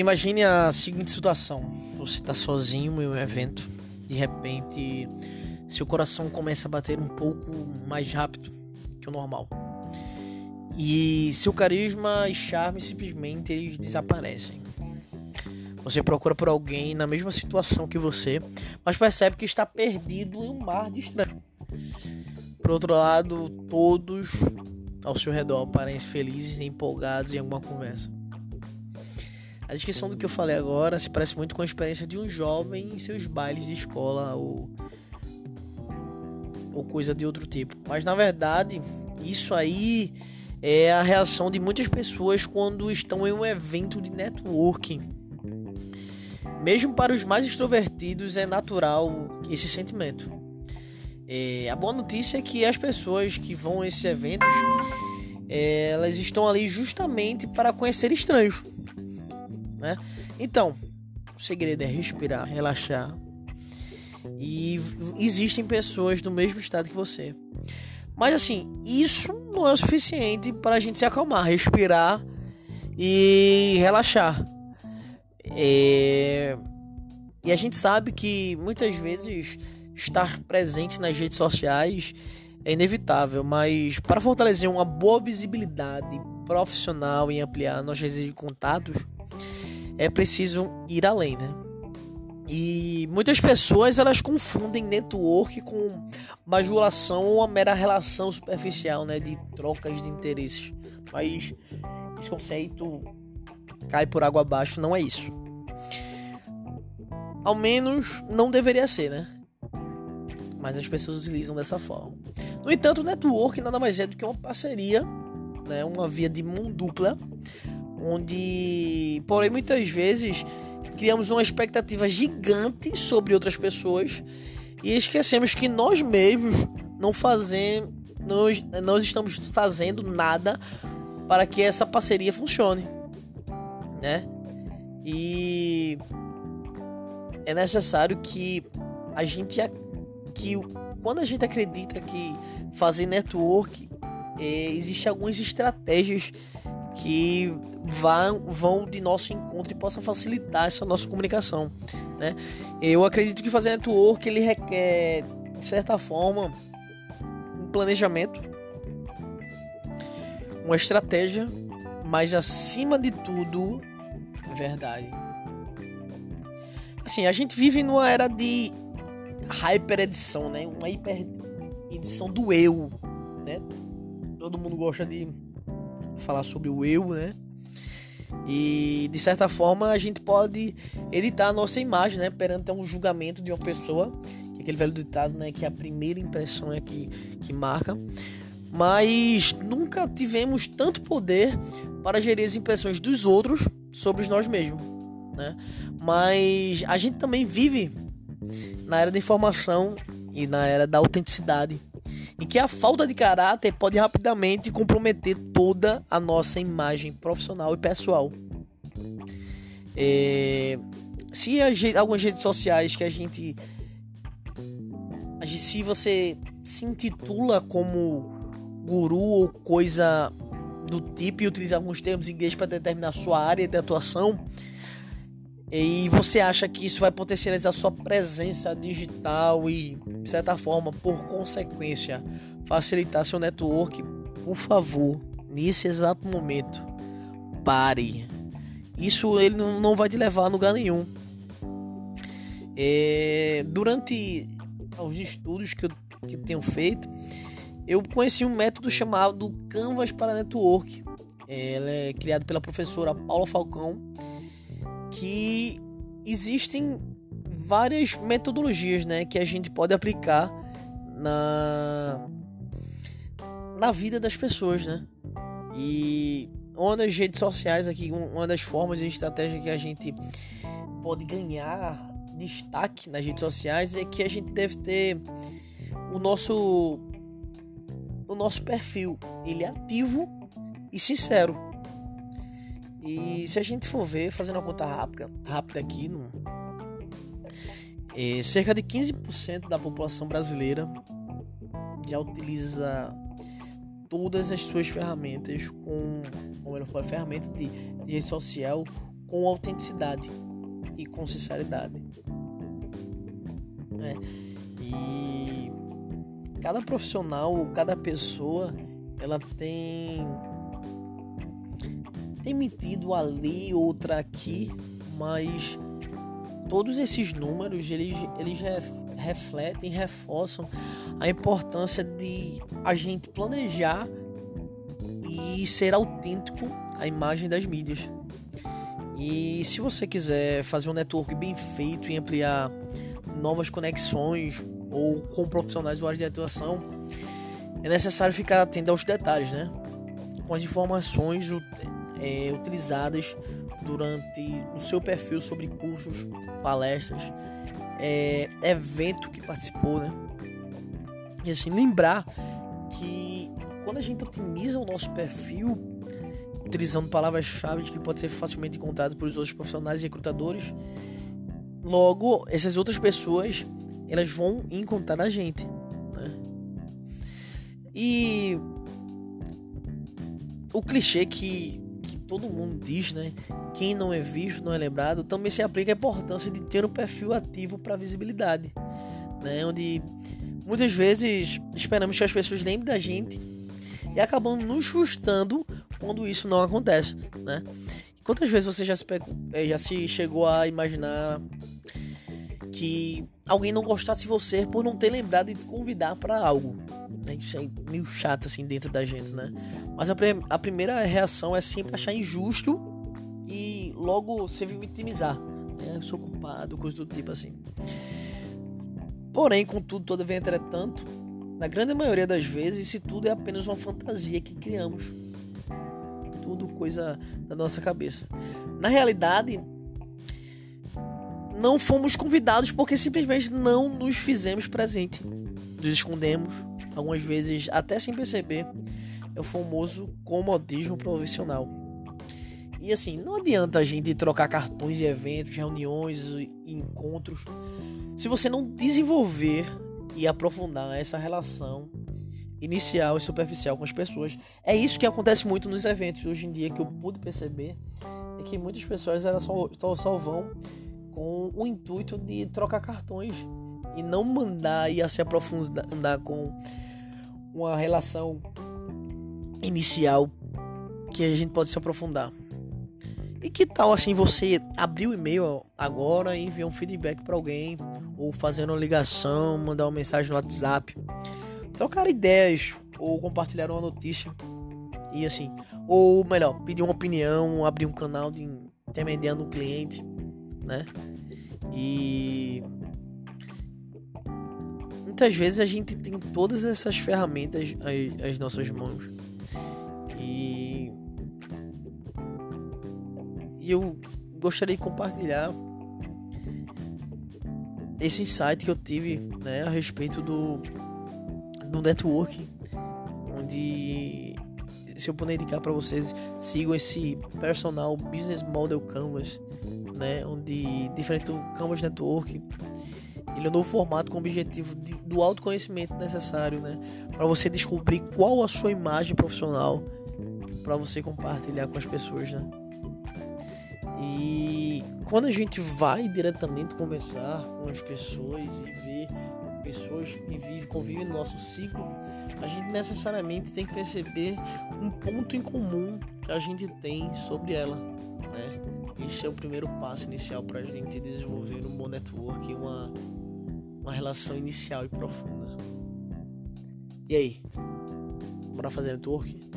Imagine a seguinte situação: você está sozinho em um evento, de repente seu coração começa a bater um pouco mais rápido que o normal. E seu carisma e charme simplesmente eles desaparecem. Você procura por alguém na mesma situação que você, mas percebe que está perdido em um mar de estranho. Por outro lado, todos ao seu redor parecem felizes e empolgados em alguma conversa. A descrição do que eu falei agora se parece muito com a experiência de um jovem em seus bailes de escola ou, ou coisa de outro tipo. Mas na verdade, isso aí é a reação de muitas pessoas quando estão em um evento de networking. Mesmo para os mais extrovertidos é natural esse sentimento. É, a boa notícia é que as pessoas que vão a esses eventos, é, elas estão ali justamente para conhecer estranhos né? Então, o segredo é respirar, relaxar. E existem pessoas do mesmo estado que você. Mas assim, isso não é o suficiente para a gente se acalmar, respirar e relaxar. É... E a gente sabe que muitas vezes estar presente nas redes sociais é inevitável, mas para fortalecer uma boa visibilidade profissional e ampliar nossas redes de contatos, é preciso ir além, né? E muitas pessoas elas confundem network com bajulação ou uma mera relação superficial, né, de trocas de interesses. Mas esse conceito cai por água abaixo, não é isso. Ao menos não deveria ser, né? Mas as pessoas utilizam dessa forma. No entanto, network nada mais é do que uma parceria, né, uma via de mão dupla onde, porém, muitas vezes criamos uma expectativa gigante sobre outras pessoas e esquecemos que nós mesmos não fazemos, nós, nós estamos fazendo nada para que essa parceria funcione, né? E é necessário que a gente que quando a gente acredita que fazer network é, existe algumas estratégias que vão, vão de nosso encontro e possa facilitar essa nossa comunicação, né? Eu acredito que fazer network ele requer de certa forma um planejamento, uma estratégia, mas acima de tudo, verdade. Assim, a gente vive numa era de hyper edição, né? Uma hiper edição do eu, né? Todo mundo gosta de falar sobre o eu, né? E de certa forma a gente pode editar a nossa imagem, né? Perante um julgamento de uma pessoa. É aquele velho ditado, né? Que a primeira impressão é que, que marca. Mas nunca tivemos tanto poder para gerir as impressões dos outros sobre nós mesmos, né? Mas a gente também vive na era da informação e na era da autenticidade em que a falta de caráter pode rapidamente comprometer toda a nossa imagem profissional e pessoal. É, se algumas redes sociais que a gente, se você se intitula como guru ou coisa do tipo e utiliza alguns termos em inglês para determinar sua área de atuação, e você acha que isso vai potencializar sua presença digital e, de certa forma, por consequência, facilitar seu network, por favor, nesse exato momento, pare. Isso ele não vai te levar a lugar nenhum. É, durante os estudos que eu que tenho feito, eu conheci um método chamado Canvas para Network. Ela é criado pela professora Paula Falcão que existem várias metodologias, né, que a gente pode aplicar na na vida das pessoas, né? E uma das redes sociais aqui, uma das formas de estratégia que a gente pode ganhar destaque nas redes sociais é que a gente deve ter o nosso o nosso perfil, ele é ativo e sincero. E se a gente for ver, fazendo uma conta rápida, rápida aqui, no, é, cerca de 15% da população brasileira já utiliza todas as suas ferramentas com, ou melhor, a ferramenta de, de rede social com autenticidade e com sinceridade. É. E cada profissional, cada pessoa, ela tem tem metido ali, outra aqui, mas todos esses números eles, eles refletem, reforçam a importância de a gente planejar e ser autêntico à imagem das mídias. E se você quiser fazer um network bem feito e ampliar novas conexões ou com profissionais do área de atuação, é necessário ficar atento aos detalhes, né? Com as informações é, utilizadas durante o seu perfil sobre cursos, palestras, é, evento que participou, né? E assim, lembrar que quando a gente otimiza o nosso perfil, utilizando palavras-chave que pode ser facilmente encontrado por outros profissionais e recrutadores, logo essas outras pessoas elas vão encontrar a gente. Né? E o clichê que, todo mundo diz, né? Quem não é visto não é lembrado, também se aplica a importância de ter um perfil ativo para visibilidade, né? Onde muitas vezes esperamos que as pessoas lembrem da gente e acabamos nos frustrando quando isso não acontece, né? Quantas vezes você já se, eh, já se chegou a imaginar que alguém não gostasse de você por não ter lembrado de te convidar para algo? Né? Isso é meio chato assim dentro da gente, né? Mas a, a primeira reação é sempre achar injusto e logo se vitimizar. Né? Eu sou culpado, coisa do tipo assim. Porém, contudo, todavia, entretanto, na grande maioria das vezes, isso tudo é apenas uma fantasia que criamos. Tudo coisa da nossa cabeça. Na realidade, não fomos convidados porque simplesmente não nos fizemos presente. Nos escondemos, algumas vezes até sem perceber. É o famoso comodismo profissional. E assim, não adianta a gente trocar cartões e eventos, reuniões e encontros se você não desenvolver e aprofundar essa relação inicial e superficial com as pessoas. É isso que acontece muito nos eventos hoje em dia que eu pude perceber é que muitas pessoas elas só, só, só vão com o intuito de trocar cartões e não mandar e a se aprofundar com uma relação inicial que a gente pode se aprofundar. E que tal assim você abrir o e-mail agora e enviar um feedback para alguém, ou fazer uma ligação, mandar uma mensagem no WhatsApp, trocar ideias ou compartilhar uma notícia e assim, ou melhor, pedir uma opinião, abrir um canal de intermediando um cliente, né? E muitas vezes a gente tem todas essas ferramentas às, nossas mãos. E e eu gostaria de compartilhar esse insight que eu tive né, a respeito do, do networking, onde se eu puder indicar para vocês, sigam esse personal business model canvas, né, onde diferente do Canvas Network, ele é um novo formato com o objetivo de, do autoconhecimento necessário, né, para você descobrir qual a sua imagem profissional para você compartilhar com as pessoas, né. E quando a gente vai diretamente conversar com as pessoas e ver pessoas que vivem, convivem no nosso ciclo, a gente necessariamente tem que perceber um ponto em comum que a gente tem sobre ela, né? Esse é o primeiro passo inicial para a gente desenvolver um bom network, uma, uma relação inicial e profunda. E aí? Bora fazer network?